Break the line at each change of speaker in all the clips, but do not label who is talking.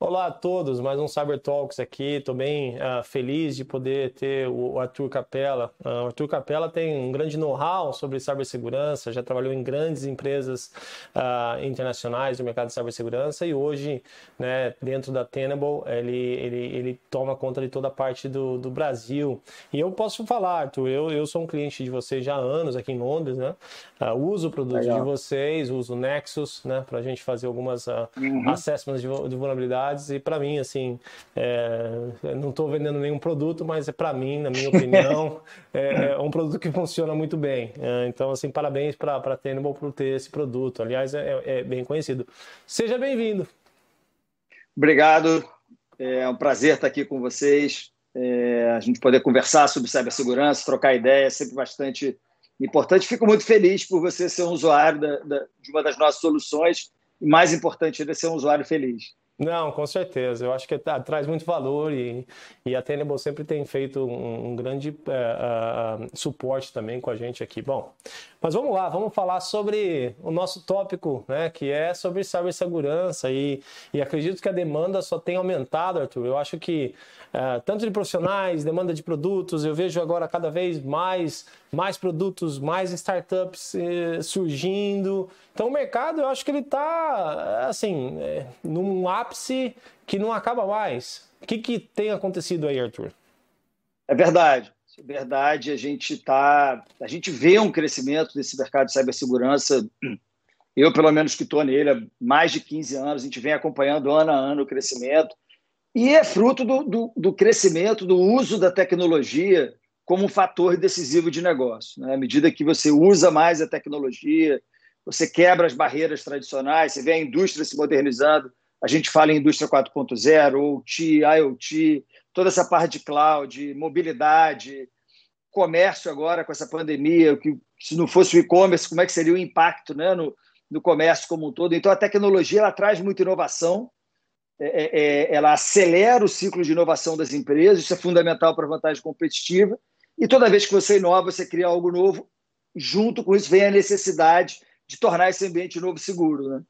Olá a todos, mais um Cyber Talks aqui. Estou bem uh, feliz de poder ter o Arthur Capella. Uh, o Arthur Capella tem um grande know-how sobre cibersegurança, já trabalhou em grandes empresas uh, internacionais do mercado de cibersegurança e hoje, né, dentro da Tenable, ele, ele, ele toma conta de toda a parte do, do Brasil. E eu posso falar, Arthur, eu, eu sou um cliente de vocês já há anos aqui em Londres, né? uso o produto Legal. de vocês, uso o Nexus, né, para a gente fazer algumas uhum. assessments de, de vulnerabilidade e para mim, assim, é, não estou vendendo nenhum produto, mas é para mim, na minha opinião, é, é, um produto que funciona muito bem. É, então, assim, parabéns para a Tenable por ter esse produto. Aliás, é, é bem conhecido. Seja bem-vindo.
Obrigado. É um prazer estar aqui com vocês. É, a gente poder conversar sobre cibersegurança, trocar ideias, sempre bastante importante. Fico muito feliz por você ser um usuário da, da, de uma das nossas soluções e, mais importante ainda, ser um usuário feliz.
Não, com certeza. Eu acho que tá, traz muito valor e, e a Tenable sempre tem feito um, um grande uh, uh, suporte também com a gente aqui. Bom, mas vamos lá, vamos falar sobre o nosso tópico, né, que é sobre cibersegurança e, e acredito que a demanda só tem aumentado, Arthur. Eu acho que uh, tanto de profissionais, demanda de produtos, eu vejo agora cada vez mais, mais produtos, mais startups surgindo. Então o mercado, eu acho que ele está, assim, num ápice que não acaba mais. O que, que tem acontecido aí, Arthur?
É verdade. É verdade. A gente tá, a gente vê um crescimento desse mercado de cibersegurança. Eu, pelo menos, que estou nele há mais de 15 anos, a gente vem acompanhando ano a ano o crescimento. E é fruto do, do, do crescimento, do uso da tecnologia como um fator decisivo de negócio. Né? À medida que você usa mais a tecnologia, você quebra as barreiras tradicionais, você vê a indústria se modernizando. A gente fala em indústria 4.0, OT, IoT, toda essa parte de cloud, mobilidade, comércio agora com essa pandemia, que se não fosse o e-commerce, como é que seria o impacto né, no, no comércio como um todo? Então, a tecnologia ela traz muita inovação, é, é, é ela acelera o ciclo de inovação das empresas, isso é fundamental para a vantagem competitiva. E toda vez que você inova, você cria algo novo, junto com isso vem a necessidade de tornar esse ambiente novo seguro, né?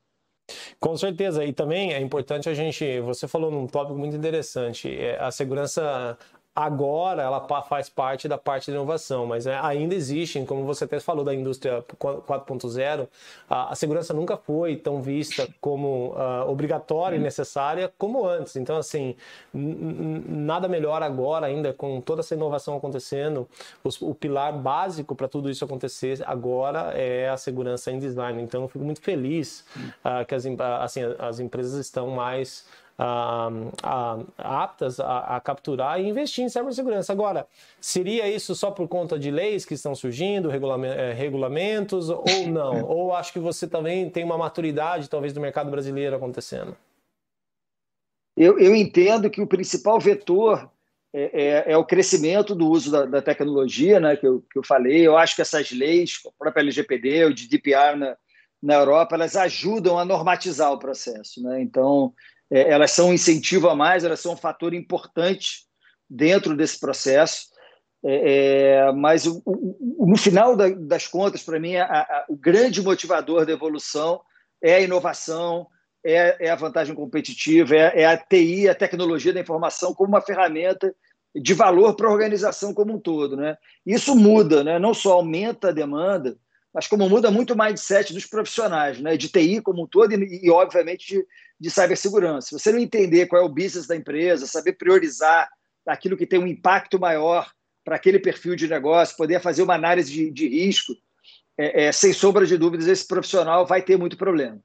Com certeza, e também é importante a gente, você falou num tópico muito interessante, é a segurança Agora ela faz parte da parte de inovação, mas né, ainda existem, como você até falou da indústria 4.0, a, a, segurança nunca foi tão vista como uh, obrigatória e necessária como antes. Então, assim, nada melhor agora ainda com toda essa inovação acontecendo. Os, o pilar básico para tudo isso acontecer agora é a segurança em design. Então, eu fico muito feliz uh, que as, assim, as empresas estão mais aptas a, a, capturar e investir em cibersegurança. Agora, seria isso só por conta de leis que estão surgindo, eh, regulamentos, ou não? ou acho que você também tem uma maturidade, talvez, do mercado brasileiro acontecendo?
Eu, eu entendo que o principal vetor é, é, é, o crescimento do uso da, da tecnologia, né, que eu, que eu falei. Eu acho que essas leis, a própria LGPD, o GDPR na, na Europa, elas ajudam a normatizar o processo. Né? Então, é, elas são um incentivo a mais, elas são um fator importante dentro desse processo. É, é mas o, o, no final da, das contas, para mim, a, a, o grande motivador da evolução é a inovação, é, é a vantagem competitiva, é, é, a TI, a tecnologia da informação, como uma ferramenta de valor para a organização como um todo. Né? Isso muda, né? não só aumenta a demanda, mas como muda muito o mindset dos profissionais, né? de TI como um todo e, e obviamente, de, de cibersegurança. Se você não entender qual é o business da empresa, saber priorizar aquilo que tem um impacto maior para aquele perfil de negócio, poder fazer uma análise de, de risco, é, é, sem sombra de dúvidas, esse profissional vai ter muito problema.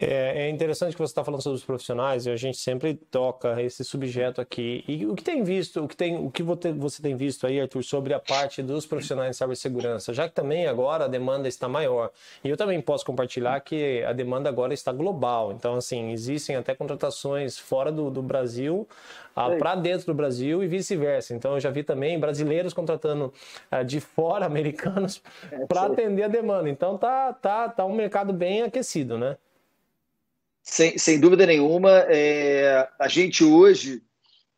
É, é, interessante que você está falando sobre os profissionais e a gente sempre toca esse subjeto aqui. E o que tem visto, o que, tem, o que você tem visto aí, Arthur, sobre a parte dos profissionais de cibersegurança, já que também agora a demanda está maior. E eu também posso compartilhar que a demanda agora está global. Então, assim, existem até contratações fora do, do Brasil ah, para dentro do Brasil e vice-versa. Então, eu já vi também brasileiros contratando ah, de fora, americanos, é, para atender a demanda. Então, tá, tá, tá um mercado bem aquecido, né?
Sem, sem dúvida nenhuma, é, a gente hoje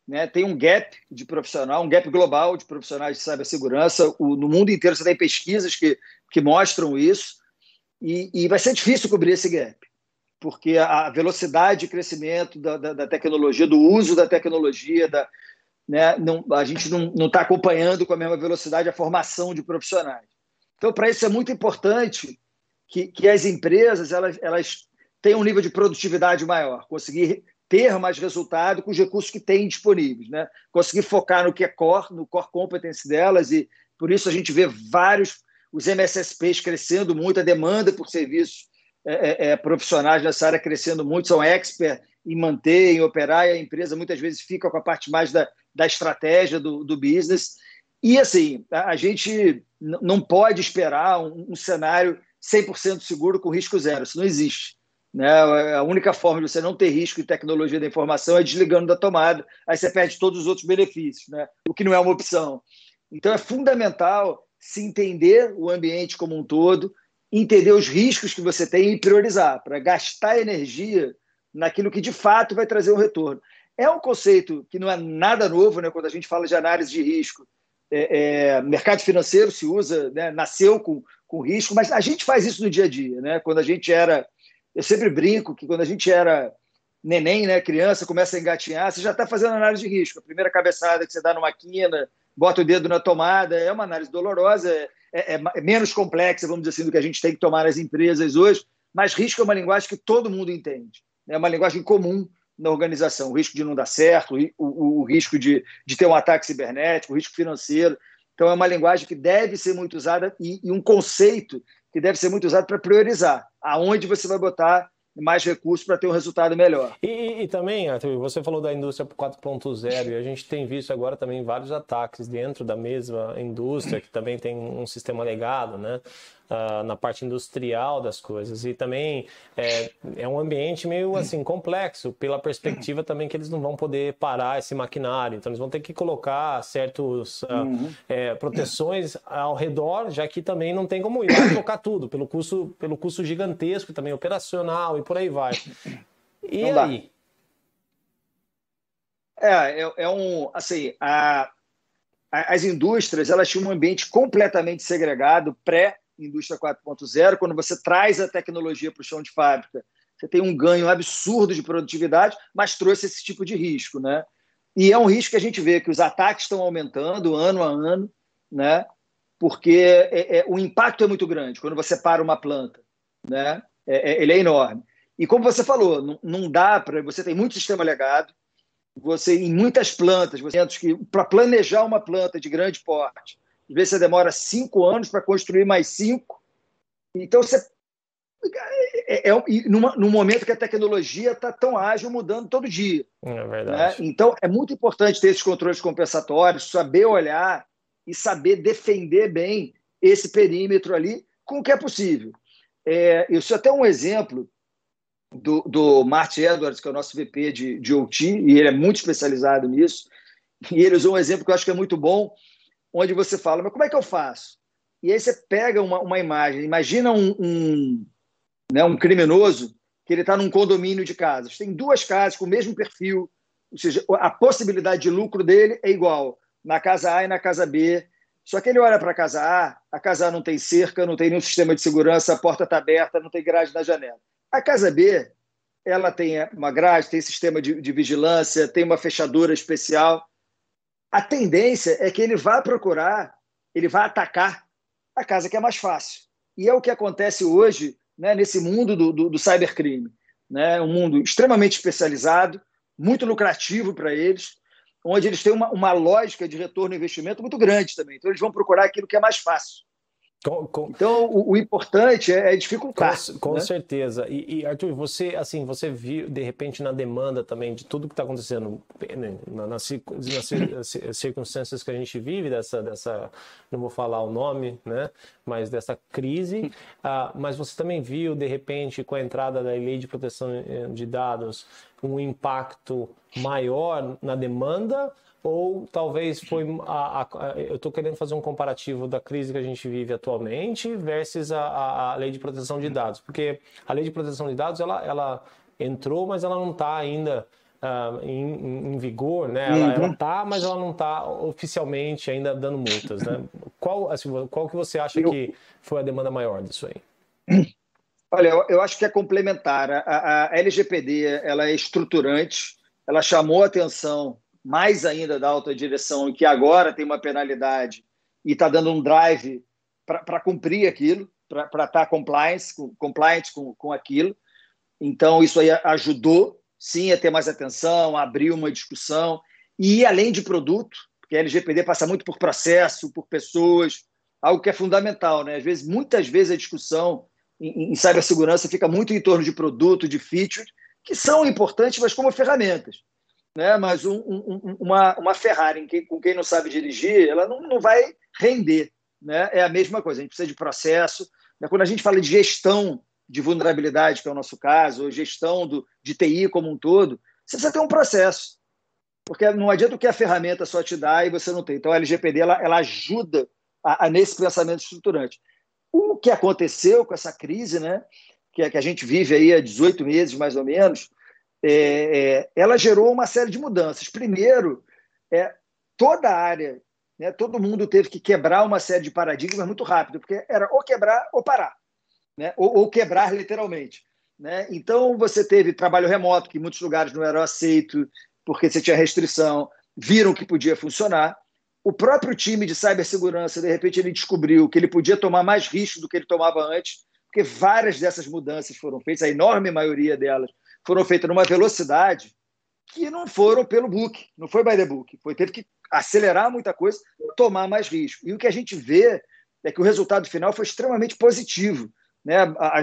né, tem um gap de profissional, um gap global de profissionais de cibersegurança. O, no mundo inteiro você tem pesquisas que, que mostram isso, e, e vai ser difícil cobrir esse gap. porque a velocidade de crescimento da, da, da tecnologia, do uso da tecnologia, da, né, não, a gente não está acompanhando com a mesma velocidade a formação de profissionais. Então, para isso é muito importante que, que as empresas elas, elas tenham um nível de produtividade maior, conseguir ter mais resultado com os recursos que têm disponíveis, né? Conseguir focar no que é core, no core competence delas e por isso a gente vê vários os MSSPs crescendo muito, a demanda por serviços é, é, é, profissionais nessa área crescendo muito, são expert em manter, em operar, e a empresa muitas vezes fica com a parte mais da, da estratégia do, do business. E assim, a, a gente não pode esperar um, um cenário 100% seguro com risco zero, isso não existe. Né? A única forma de você não ter risco em tecnologia da informação é desligando da tomada, aí você perde todos os outros benefícios, né? o que não é uma opção. Então é fundamental se entender o ambiente como um todo, entender os riscos que você tem e priorizar, para gastar energia naquilo que de fato vai trazer um retorno. É um conceito que não é nada novo, né? quando a gente fala de análise de risco. É, é, mercado financeiro se usa, né? nasceu com, com risco, mas a gente faz isso no dia a dia. Né? Quando a gente era eu sempre brinco que quando a gente era neném, né, criança, começa a engatinhar, você já está fazendo análise de risco. A primeira cabeçada que você dá numa quina, bota o dedo na tomada, é uma análise dolorosa, é, é, é, menos complexa, vamos dizer assim, do que a gente tem que tomar nas empresas hoje, mas risco é uma linguagem que todo mundo entende. É uma linguagem comum na organização. O risco de não dar certo, o, o, o risco de, de ter um ataque cibernético, o risco financeiro. Então, é uma linguagem que deve ser muito usada e, e um conceito que deve ser muito usado para priorizar aonde você vai botar mais recursos para ter um resultado melhor.
E, e, também, Arthur, você falou da indústria 4.0 e a gente tem visto agora também vários ataques dentro da mesma indústria, que também tem um sistema legado, né? Uh, na parte industrial das coisas. E também é, é um ambiente meio assim complexo, pela perspectiva também que eles não vão poder parar esse maquinário. Então, eles vão ter que colocar certas uh, ah, uhum. é, proteções ao redor, já que também não tem como ir lá tocar tudo, pelo custo, pelo custo gigantesco também operacional e por aí vai. E não aí?
É, é, é, um, assim, a, a, as indústrias, elas tinham um ambiente completamente segregado pré indústria 4.0, quando você traz a tecnologia para o chão de fábrica, você tem um ganho absurdo de produtividade, mas trouxe esse tipo de risco, né? E é um risco que a gente vê que os ataques estão aumentando ano a ano, né? Porque é, é, o impacto é muito grande quando você para uma planta, né? É, é ele é enorme. E como você falou, não, não dá para você tem muito sistema legado, você em muitas plantas, você que para planejar uma planta de grande porte, às vezes você demora cinco anos para construir mais cinco. Então, você. É, é, é numa, num momento que a tecnologia está tão ágil, mudando todo dia.
É verdade.
Né? Então, é muito importante ter esses controles compensatórios, saber olhar e saber defender bem esse perímetro ali com o que é possível. É, isso é até um exemplo do, do Martin Edwards, que é o nosso VP de, de OT, e ele é muito especializado nisso. E ele usou um exemplo que eu acho que é muito bom, onde você fala, mas como é que eu faço? E aí você pega uma, uma imagem, imagina um, um, né, um criminoso que ele está num condomínio de casas. Tem duas casas com o mesmo perfil, ou seja, a possibilidade de lucro dele é igual na casa A e na casa B. Só que ele olha para a casa A, a casa A não tem cerca, não tem nenhum sistema de segurança, a porta está aberta, não tem grade na janela. A casa B, ela tem uma grade, tem sistema de, de vigilância, tem uma fechadura especial a tendência é que ele vá procurar, ele vai atacar a casa que é mais fácil. E é o que acontece hoje né, nesse mundo do, do, do cybercrime. Né? Um mundo extremamente especializado, muito lucrativo para eles, onde eles têm uma, uma lógica de retorno investimento muito grande também. Então, eles vão procurar aquilo que é mais fácil. Com, com... Então, o, o, importante é, é dificultar.
Com, com né? certeza. E, e, Arthur, você assim, você viu de repente na demanda também de tudo que está acontecendo né, nas, nas, circunstâncias que a gente vive dessa, dessa, não vou falar o nome, né? Mas dessa crise. ah, mas você também viu de repente com a entrada da lei de proteção eh, de dados um impacto maior na demanda ou talvez foi a, a, eu estou querendo fazer um comparativo da crise que a gente vive atualmente versus a, a, lei de proteção de dados, porque a lei de proteção de dados ela, ela entrou, mas ela não está ainda uh, em, em, vigor, né? Ela, uhum. está, mas ela não está oficialmente ainda dando multas, né? Qual, assim, qual que você acha eu... que foi a demanda maior disso aí?
Olha, eu, eu acho que é complementar. A, a, LGPD ela é estruturante, ela chamou a atenção mais ainda da alta direção, que agora tem uma penalidade e está dando um drive para cumprir aquilo, para estar tá compliance, com, com, com aquilo. Então, isso aí ajudou, sim, a ter mais atenção, a abrir uma discussão. E, além de produto, porque a LGPD passa muito por processo, por pessoas, algo que é fundamental. Né? Às vezes, muitas vezes, a discussão em, em cibersegurança fica muito em torno de produto, de features, que são importantes, mas como ferramentas. Né? Mas um, um, uma, uma Ferrari com quem não sabe dirigir, ela não, não vai render. Né? É a mesma coisa, a gente precisa de processo. Né? Quando a gente fala de gestão de vulnerabilidade, que é o nosso caso, ou gestão do, de TI como um todo, você precisa ter um processo. Porque não adianta o que a ferramenta só te dá e você não tem. Então, a LGPD ela, ela ajuda a, a, nesse pensamento estruturante. O que aconteceu com essa crise, né, que, é, que a gente vive aí há 18 meses, mais ou menos, é, é, ela gerou uma série de mudanças. Primeiro, é, toda a área, né, todo mundo teve que quebrar uma série de paradigmas muito rápido, porque era ou quebrar ou parar, né, ou, ou quebrar literalmente. Né? Então, você teve trabalho remoto, que em muitos lugares não era aceito, porque você tinha restrição, viram que podia funcionar o próprio time de cibersegurança, de repente, ele descobriu que ele podia tomar mais risco do que ele tomava antes, porque várias dessas mudanças foram feitas, a enorme maioria delas foram feitas numa velocidade que não foram pelo book, não foi by the book, foi teve que acelerar muita coisa, tomar mais risco. E o que a gente vê é que o resultado final foi extremamente positivo. Né?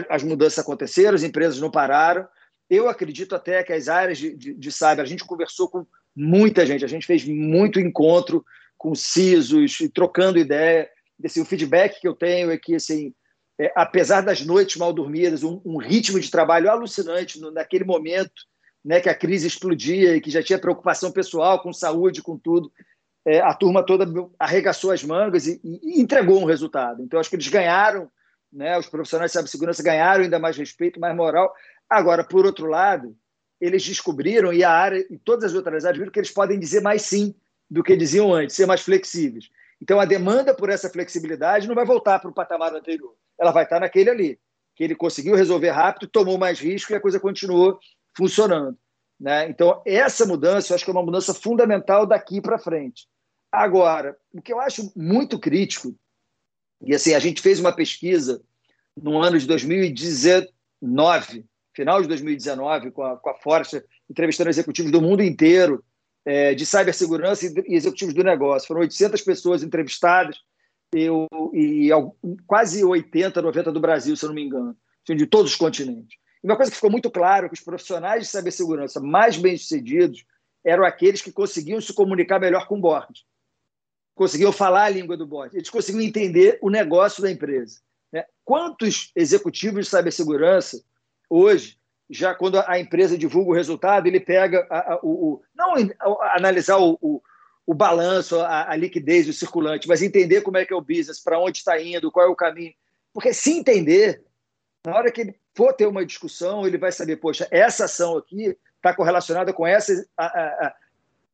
As mudanças aconteceram, as empresas não pararam. Eu acredito até que as áreas de, de, de cyber, a gente conversou com muita gente, a gente fez muito encontro com CISOs, trocando ideia. Assim, o feedback que eu tenho é que, assim, é, apesar das noites mal dormidas, um, um ritmo de trabalho alucinante no, naquele momento né, que a crise explodia e que já tinha preocupação pessoal com saúde, com tudo, é, a turma toda arregaçou as mangas e, e, entregou um resultado. Então, acho que eles ganharam, né, os profissionais de cibersegurança ganharam ainda mais respeito, mais moral. Agora, por outro lado, eles descobriram, e a área e todas as outras áreas viram que eles podem dizer mais sim do que diziam antes, ser mais flexíveis. Então, a demanda por essa flexibilidade não vai voltar para o patamar anterior. Ela vai estar naquele ali, que ele conseguiu resolver rápido, tomou mais risco e a coisa continuou funcionando. Né? Então, essa mudança, eu acho que é uma mudança fundamental daqui para frente. Agora, o que eu acho muito crítico, e assim, a gente fez uma pesquisa no ano de 2019, final de 2019, com a, com a Força, entrevistando executivos do mundo inteiro, é, de cibersegurança e executivos do negócio. Foram 800 pessoas entrevistadas eu, e quase 80, 90 do Brasil, se eu não me engano, assim, de todos os continentes. E uma coisa que ficou muito claro que os profissionais de cibersegurança mais bem-sucedidos eram aqueles que conseguiam se comunicar melhor com o board, conseguiam falar a língua do board, eles conseguiam entender o negócio da empresa. Né? Quantos executivos de cibersegurança hoje já quando a empresa divulga o resultado, ele pega a, a, o, não analisar o, o, o balanço, a, a, liquidez do circulante, mas entender como é que é o business, para onde está indo, qual é o caminho. Porque se entender, na hora que ele for ter uma discussão, ele vai saber, poxa, essa ação aqui está correlacionada com essa a,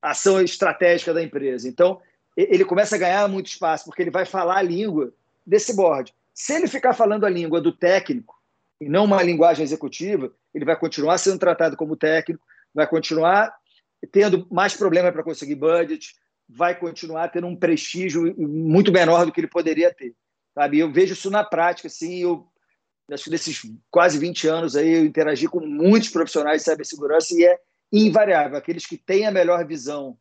ação estratégica da empresa. Então, ele começa a ganhar muito espaço, porque ele vai falar a língua desse board. Se ele ficar falando a língua do técnico, e não uma linguagem executiva, ele vai continuar sendo tratado como técnico, vai continuar tendo mais problema para conseguir budget, vai continuar tendo um prestígio muito menor do que ele poderia ter. Sabe? Eu vejo isso na prática, assim, eu acho que quase 20 anos aí eu interagi com muitos profissionais de cibersegurança e é invariável, aqueles que têm a melhor visão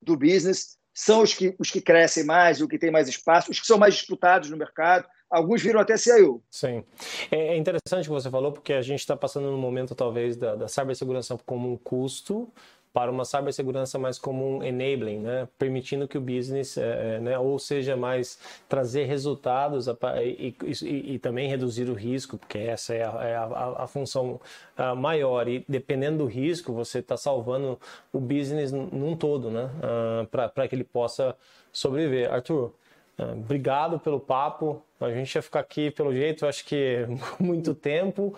do business são os que, os que crescem mais, os que têm mais espaço, os que são mais disputados no mercado, alguns viram até CIO.
Sim. É, é interessante o que você falou, porque a gente está passando no momento, talvez, da, da cibersegurança como um custo para uma cibersegurança mais como um enabling, né? permitindo que o business, é, é né? ou seja, mais trazer resultados e, e, e, também reduzir o risco, porque essa é a, é a, a função a maior. E dependendo do risco, você está salvando o business num todo, né? Uh, para que ele possa sobreviver. Arthur, ah, obrigado pelo papo. A gente ia ficar aqui, pelo jeito, acho que muito tempo.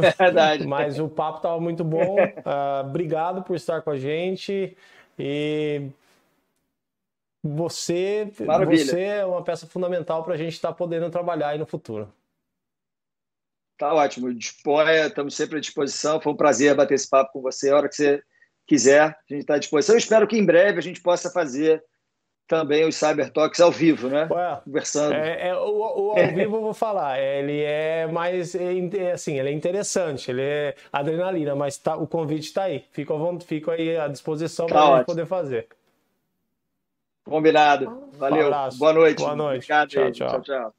É verdade.
Mas o papo estava muito bom. Uh, obrigado por estar com a gente. E você, você é uma peça fundamental para a gente estar tá podendo trabalhar aí no futuro.
Tá ótimo. Disponha, estamos sempre à disposição. Foi um prazer bater esse papo com você. A hora que você quiser, a gente está à disposição. Eu espero que em breve a gente possa fazer também os Cyber Talks ao vivo, né? Ué,
Conversando. É, é, o, o ao vivo eu vou falar, ele é mais é, é, assim, ele é interessante, ele é adrenalina, mas tá, o convite está aí. Fico, fico aí à disposição tá para poder fazer.
Combinado. Valeu. Um Boa noite.
Boa noite. Obrigado. tchau, tchau. tchau, tchau.